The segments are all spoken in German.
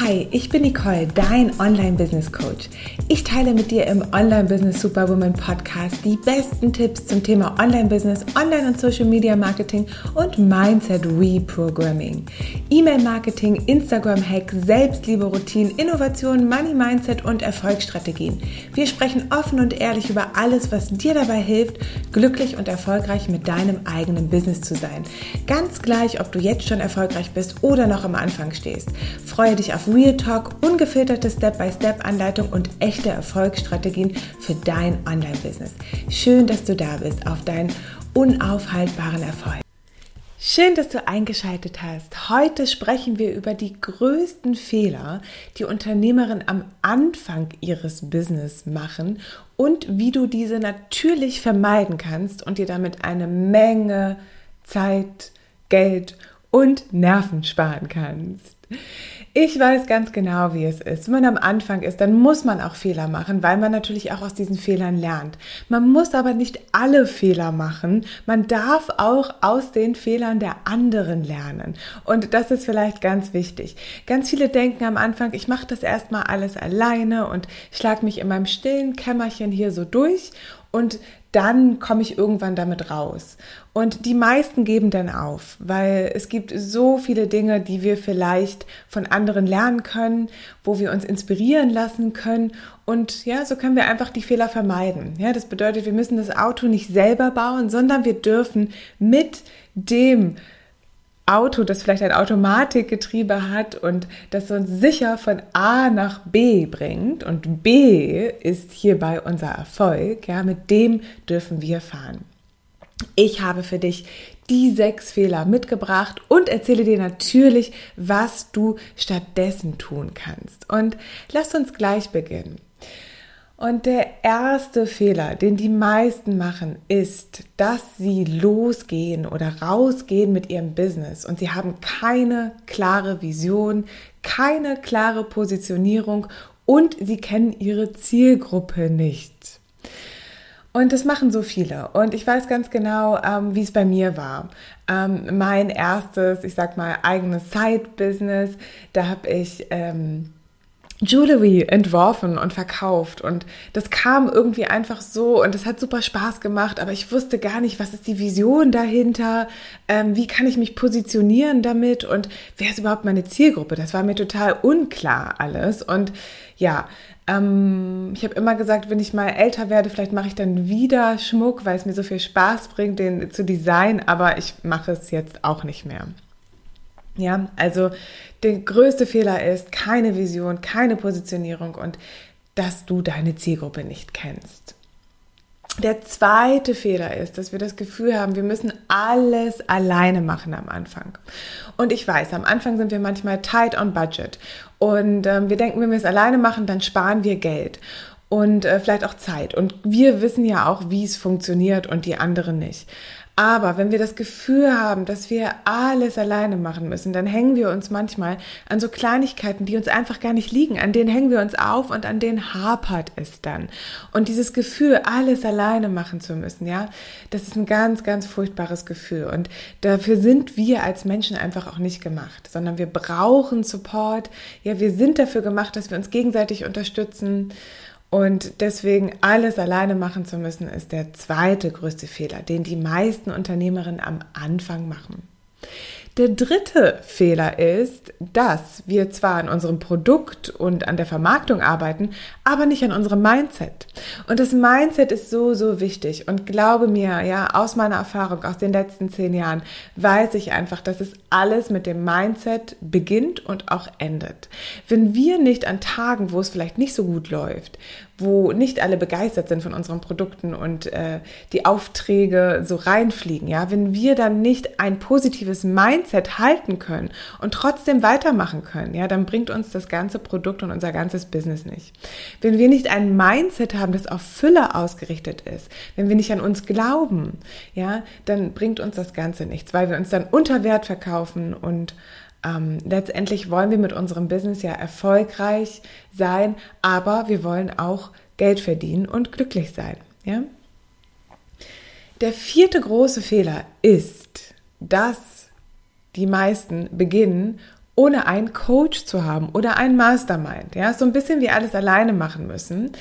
Hi, ich bin Nicole, dein Online-Business-Coach. Ich teile mit dir im Online-Business Superwoman Podcast die besten Tipps zum Thema Online-Business, Online- und Social-Media-Marketing und Mindset-Reprogramming. E-Mail-Marketing, Instagram-Hack, Selbstliebe-Routinen, Innovation, Money-Mindset und Erfolgsstrategien. Wir sprechen offen und ehrlich über alles, was dir dabei hilft, glücklich und erfolgreich mit deinem eigenen Business zu sein. Ganz gleich, ob du jetzt schon erfolgreich bist oder noch am Anfang stehst. Freue dich auf Real Talk, ungefilterte Step-by-Step-Anleitung und echte Erfolgsstrategien für dein Online-Business. Schön, dass du da bist auf deinen unaufhaltbaren Erfolg. Schön, dass du eingeschaltet hast. Heute sprechen wir über die größten Fehler, die Unternehmerinnen am Anfang ihres Business machen und wie du diese natürlich vermeiden kannst und dir damit eine Menge Zeit, Geld und Nerven sparen kannst. Ich weiß ganz genau, wie es ist. Wenn man am Anfang ist, dann muss man auch Fehler machen, weil man natürlich auch aus diesen Fehlern lernt. Man muss aber nicht alle Fehler machen. Man darf auch aus den Fehlern der anderen lernen. Und das ist vielleicht ganz wichtig. Ganz viele denken am Anfang, ich mache das erstmal alles alleine und schlage mich in meinem stillen Kämmerchen hier so durch und dann komme ich irgendwann damit raus. Und die meisten geben dann auf, weil es gibt so viele Dinge, die wir vielleicht von anderen lernen können, wo wir uns inspirieren lassen können. Und ja, so können wir einfach die Fehler vermeiden. Ja, das bedeutet, wir müssen das Auto nicht selber bauen, sondern wir dürfen mit dem Auto, das vielleicht ein Automatikgetriebe hat und das uns sicher von A nach B bringt und B ist hierbei unser Erfolg, ja, mit dem dürfen wir fahren. Ich habe für dich die sechs Fehler mitgebracht und erzähle dir natürlich, was du stattdessen tun kannst. Und lass uns gleich beginnen. Und der erste Fehler, den die meisten machen, ist, dass sie losgehen oder rausgehen mit ihrem Business und sie haben keine klare Vision, keine klare Positionierung und sie kennen ihre Zielgruppe nicht. Und das machen so viele. Und ich weiß ganz genau, ähm, wie es bei mir war. Ähm, mein erstes, ich sag mal, eigenes Side-Business, da habe ich ähm, Jewelry entworfen und verkauft und das kam irgendwie einfach so und es hat super Spaß gemacht, aber ich wusste gar nicht, was ist die Vision dahinter, ähm, wie kann ich mich positionieren damit und wer ist überhaupt meine Zielgruppe? Das war mir total unklar alles und ja, ähm, ich habe immer gesagt, wenn ich mal älter werde, vielleicht mache ich dann wieder Schmuck, weil es mir so viel Spaß bringt, den zu designen, aber ich mache es jetzt auch nicht mehr. Ja, also der größte Fehler ist keine Vision, keine Positionierung und dass du deine Zielgruppe nicht kennst. Der zweite Fehler ist, dass wir das Gefühl haben, wir müssen alles alleine machen am Anfang. Und ich weiß, am Anfang sind wir manchmal tight on budget. Und ähm, wir denken, wenn wir es alleine machen, dann sparen wir Geld und äh, vielleicht auch Zeit. Und wir wissen ja auch, wie es funktioniert und die anderen nicht. Aber wenn wir das Gefühl haben, dass wir alles alleine machen müssen, dann hängen wir uns manchmal an so Kleinigkeiten, die uns einfach gar nicht liegen. An denen hängen wir uns auf und an denen hapert es dann. Und dieses Gefühl, alles alleine machen zu müssen, ja, das ist ein ganz, ganz furchtbares Gefühl. Und dafür sind wir als Menschen einfach auch nicht gemacht, sondern wir brauchen Support. Ja, wir sind dafür gemacht, dass wir uns gegenseitig unterstützen. Und deswegen alles alleine machen zu müssen, ist der zweite größte Fehler, den die meisten Unternehmerinnen am Anfang machen. Der dritte Fehler ist, dass wir zwar an unserem Produkt und an der Vermarktung arbeiten, aber nicht an unserem Mindset. Und das Mindset ist so, so wichtig. Und glaube mir, ja, aus meiner Erfahrung, aus den letzten zehn Jahren, weiß ich einfach, dass es alles mit dem Mindset beginnt und auch endet. Wenn wir nicht an Tagen, wo es vielleicht nicht so gut läuft, wo nicht alle begeistert sind von unseren Produkten und äh, die Aufträge so reinfliegen, ja, wenn wir dann nicht ein positives Mindset halten können und trotzdem weitermachen können, ja, dann bringt uns das ganze Produkt und unser ganzes Business nicht. Wenn wir nicht ein Mindset haben, das auf Fülle ausgerichtet ist, wenn wir nicht an uns glauben, ja, dann bringt uns das Ganze nichts, weil wir uns dann unter Wert verkaufen und ähm, letztendlich wollen wir mit unserem Business ja erfolgreich sein, aber wir wollen auch Geld verdienen und glücklich sein. Ja? Der vierte große Fehler ist, dass die meisten beginnen ohne einen Coach zu haben oder einen Mastermind. Ja, so ein bisschen wie alles alleine machen müssen.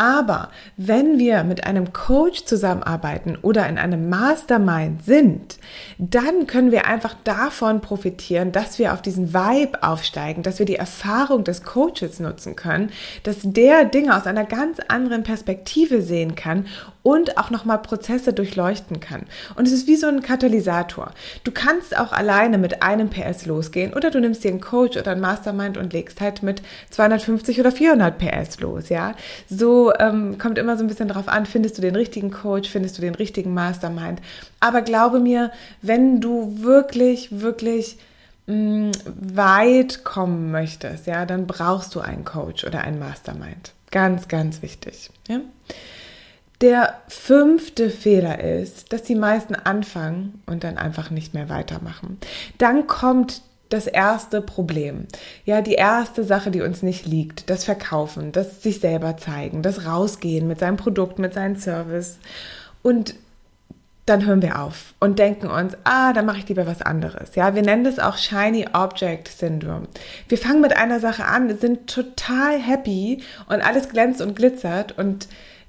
Aber wenn wir mit einem Coach zusammenarbeiten oder in einem Mastermind sind, dann können wir einfach davon profitieren, dass wir auf diesen Vibe aufsteigen, dass wir die Erfahrung des Coaches nutzen können, dass der Dinge aus einer ganz anderen Perspektive sehen kann und auch nochmal Prozesse durchleuchten kann. Und es ist wie so ein Katalysator. Du kannst auch alleine mit einem PS losgehen oder du nimmst dir einen Coach oder einen Mastermind und legst halt mit 250 oder 400 PS los, ja. So ähm, kommt immer so ein bisschen drauf an, findest du den richtigen Coach, findest du den richtigen Mastermind. Aber glaube mir, wenn du wirklich, wirklich mh, mm, weit kommen möchtest, ja, dann brauchst du einen Coach oder einen Mastermind. Ganz, ganz wichtig, ja. Der fünfte Fehler ist, dass die meisten anfangen und dann einfach nicht mehr weitermachen. Dann kommt das erste Problem. Ja, die erste Sache, die uns nicht liegt. Das Verkaufen, das sich selber zeigen, das Rausgehen mit seinem Produkt, mit seinem Service. Und dann hören wir auf und denken uns, ah, dann mache ich lieber was anderes. Ja, wir nennen das auch Shiny Object Syndrome. Wir fangen mit einer Sache an, sind total happy und alles glänzt und glitzert und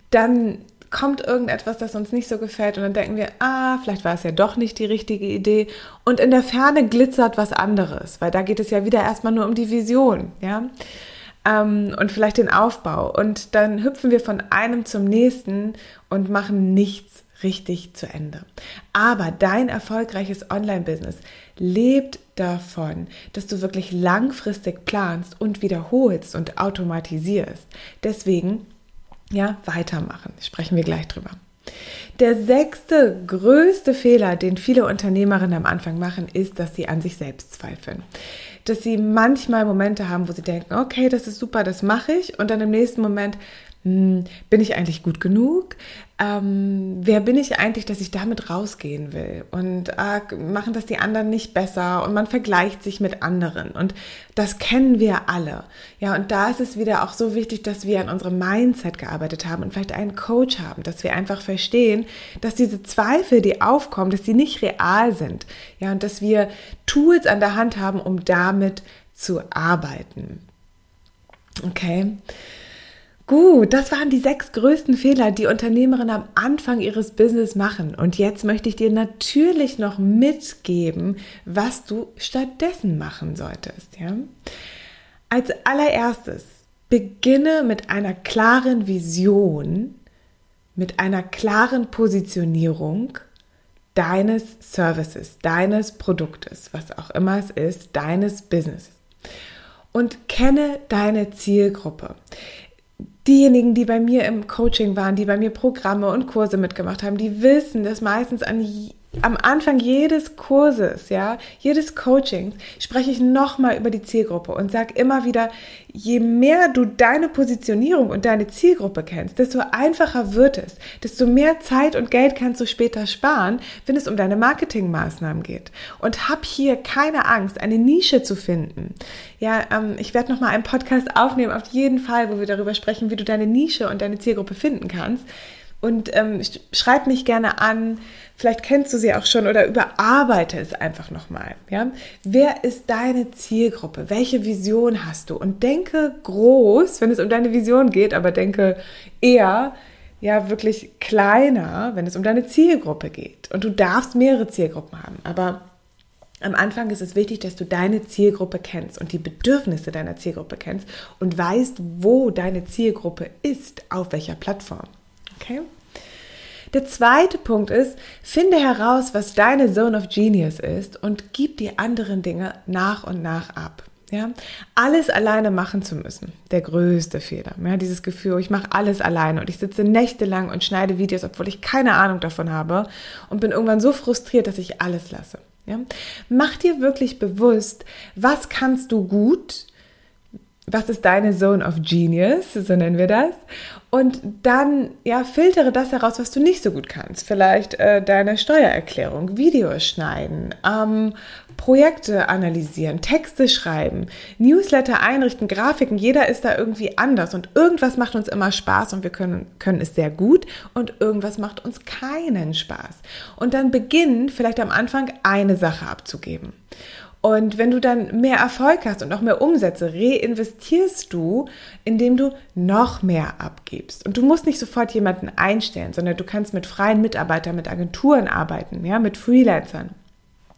dann kommt irgendetwas, das uns nicht so gefällt und dann denken wir, ah, vielleicht war es ja doch nicht die richtige Idee und in der Ferne glitzert was anderes, weil da geht es ja wieder erstmal nur um die Vision, ja, ähm, und vielleicht den Aufbau und dann hüpfen wir von einem zum nächsten und machen nichts richtig zu Ende. Aber dein erfolgreiches Online-Business lebt davon, dass du wirklich langfristig planst und wiederholst und automatisierst. Deswegen ja, weitermachen. Sprechen wir gleich drüber. Der sechste größte Fehler, den viele Unternehmerinnen am Anfang machen, ist, dass sie an sich selbst zweifeln. Dass sie manchmal Momente haben, wo sie denken, okay, das ist super, das mache ich. Und dann im nächsten Moment, bin ich eigentlich gut genug? Ähm, wer bin ich eigentlich, dass ich damit rausgehen will? Und äh, machen das die anderen nicht besser? Und man vergleicht sich mit anderen. Und das kennen wir alle. Ja, und da ist es wieder auch so wichtig, dass wir an unserem Mindset gearbeitet haben und vielleicht einen Coach haben, dass wir einfach verstehen, dass diese Zweifel, die aufkommen, dass die nicht real sind. Ja, und dass wir Tools an der Hand haben, um damit zu arbeiten. Okay. Gut, das waren die sechs größten Fehler, die Unternehmerinnen am Anfang ihres Business machen. Und jetzt möchte ich dir natürlich noch mitgeben, was du stattdessen machen solltest. Ja? Als allererstes beginne mit einer klaren Vision, mit einer klaren Positionierung deines Services, deines Produktes, was auch immer es ist, deines Businesses. Und kenne deine Zielgruppe diejenigen, die bei mir im Coaching waren, die bei mir Programme und Kurse mitgemacht haben, die wissen, dass meistens an am Anfang jedes Kurses, ja, jedes Coachings spreche ich nochmal über die Zielgruppe und sage immer wieder, je mehr du deine Positionierung und deine Zielgruppe kennst, desto einfacher wird es, desto mehr Zeit und Geld kannst du später sparen, wenn es um deine Marketingmaßnahmen geht. Und hab hier keine Angst, eine Nische zu finden. Ja, ähm, ich werde nochmal einen Podcast aufnehmen, auf jeden Fall, wo wir darüber sprechen, wie du deine Nische und deine Zielgruppe finden kannst. Und ähm, schreib mich gerne an, vielleicht kennst du sie auch schon oder überarbeite es einfach nochmal. Ja? Wer ist deine Zielgruppe? Welche Vision hast du? Und denke groß, wenn es um deine Vision geht, aber denke eher ja wirklich kleiner, wenn es um deine Zielgruppe geht. Und du darfst mehrere Zielgruppen haben, aber am Anfang ist es wichtig, dass du deine Zielgruppe kennst und die Bedürfnisse deiner Zielgruppe kennst und weißt, wo deine Zielgruppe ist, auf welcher Plattform. Okay? Der zweite Punkt ist, finde heraus, was deine Zone of Genius ist und gib die anderen Dinge nach und nach ab. Ja, alles alleine machen zu müssen, der größte Fehler. Ja, dieses Gefühl, ich mache alles alleine und ich sitze nächtelang und schneide Videos, obwohl ich keine Ahnung davon habe und bin irgendwann so frustriert, dass ich alles lasse. Ja, mach dir wirklich bewusst, was kannst du gut, was ist deine Zone of Genius, so nennen wir das, und dann, ja, filtere das heraus, was du nicht so gut kannst. Vielleicht äh, deine Steuererklärung, Videos schneiden, ähm, Projekte analysieren, Texte schreiben, Newsletter einrichten, Grafiken. Jeder ist da irgendwie anders und irgendwas macht uns immer Spaß und wir können, können es sehr gut und irgendwas macht uns keinen Spaß. Und dann beginnen vielleicht am Anfang eine Sache abzugeben. Und wenn du dann mehr Erfolg hast und auch mehr Umsätze, reinvestierst du, indem du noch mehr abgibst. Und du musst nicht sofort jemanden einstellen, sondern du kannst mit freien Mitarbeitern, mit Agenturen arbeiten, ja, mit Freelancern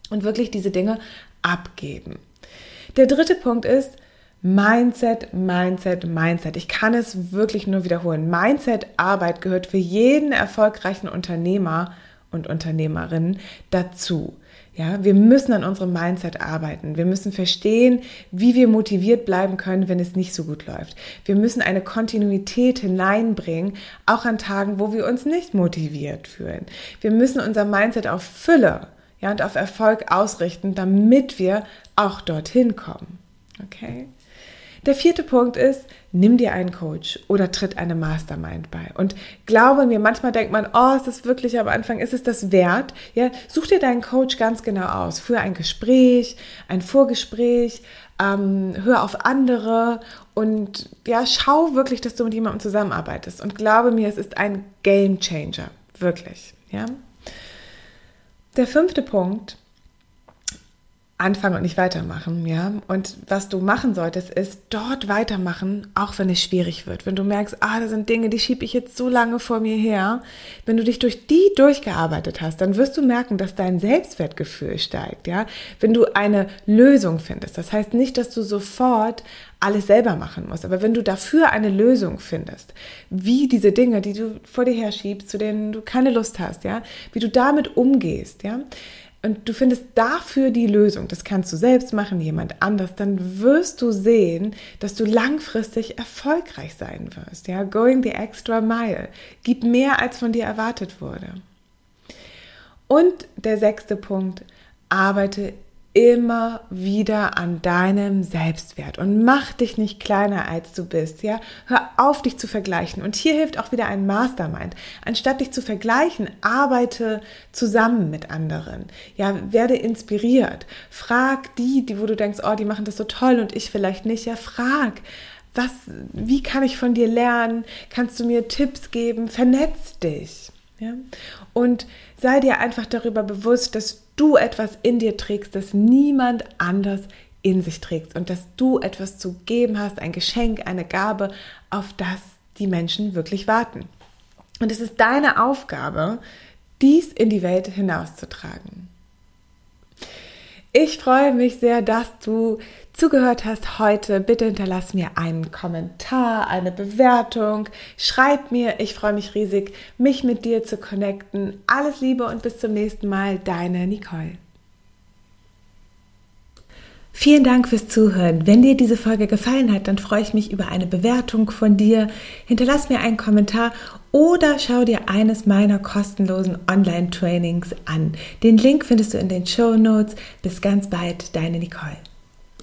und wirklich diese Dinge abgeben. Der dritte Punkt ist, Mindset, Mindset, Mindset. Ich kann es wirklich nur wiederholen. Mindset-Arbeit gehört für jeden erfolgreichen Unternehmer und Unternehmerin dazu. Ja, wir müssen an unserem Mindset arbeiten. Wir müssen verstehen, wie wir motiviert bleiben können, wenn es nicht so gut läuft. Wir müssen eine Kontinuität hineinbringen, auch an Tagen, wo wir uns nicht motiviert fühlen. Wir müssen unser Mindset auf Fülle, ja, und auf Erfolg ausrichten, damit wir auch dorthin kommen. Okay? Der vierte Punkt ist, nimm dir einen Coach oder tritt eine Mastermind bei. Und glaube mir, manchmal denkt man, oh, ist das wirklich am Anfang, ist es das wert? Ja, such dir deinen Coach ganz genau aus. Für ein Gespräch, ein Vorgespräch, ähm, hör auf andere und ja, schau wirklich, dass du mit jemandem zusammenarbeitest. Und glaube mir, es ist ein Game Changer. Wirklich. Ja. Der fünfte Punkt anfangen und nicht weitermachen, ja. Und was du machen solltest, ist dort weitermachen, auch wenn es schwierig wird. Wenn du merkst, ah, das sind Dinge, die schiebe ich jetzt so lange vor mir her. Wenn du dich durch die durchgearbeitet hast, dann wirst du merken, dass dein Selbstwertgefühl steigt, ja. Wenn du eine Lösung findest. Das heißt nicht, dass du sofort alles selber machen musst. Aber wenn du dafür eine Lösung findest, wie diese Dinge, die du vor dir herschiebst, zu denen du keine Lust hast, ja, wie du damit umgehst, ja, und du findest dafür die Lösung, das kannst du selbst machen, jemand anders, dann wirst du sehen, dass du langfristig erfolgreich sein wirst. Ja, going the extra mile. Gib mehr, als von dir erwartet wurde. Und der sechste Punkt, arbeite immer wieder an deinem Selbstwert und mach dich nicht kleiner als du bist, ja? Hör auf dich zu vergleichen und hier hilft auch wieder ein Mastermind. Anstatt dich zu vergleichen, arbeite zusammen mit anderen. Ja, werde inspiriert. Frag die, die wo du denkst, oh, die machen das so toll und ich vielleicht nicht. Ja, frag. Was, wie kann ich von dir lernen? Kannst du mir Tipps geben? Vernetz dich. Ja? Und sei dir einfach darüber bewusst, dass du etwas in dir trägst, das niemand anders in sich trägt und dass du etwas zu geben hast, ein Geschenk, eine Gabe, auf das die Menschen wirklich warten. Und es ist deine Aufgabe, dies in die Welt hinauszutragen. Ich freue mich sehr, dass du zugehört hast heute. Bitte hinterlass mir einen Kommentar, eine Bewertung. Schreib mir, ich freue mich riesig, mich mit dir zu connecten. Alles Liebe und bis zum nächsten Mal, deine Nicole. Vielen Dank fürs Zuhören. Wenn dir diese Folge gefallen hat, dann freue ich mich über eine Bewertung von dir. Hinterlass mir einen Kommentar oder schau dir eines meiner kostenlosen Online-Trainings an. Den Link findest du in den Show Notes. Bis ganz bald, deine Nicole.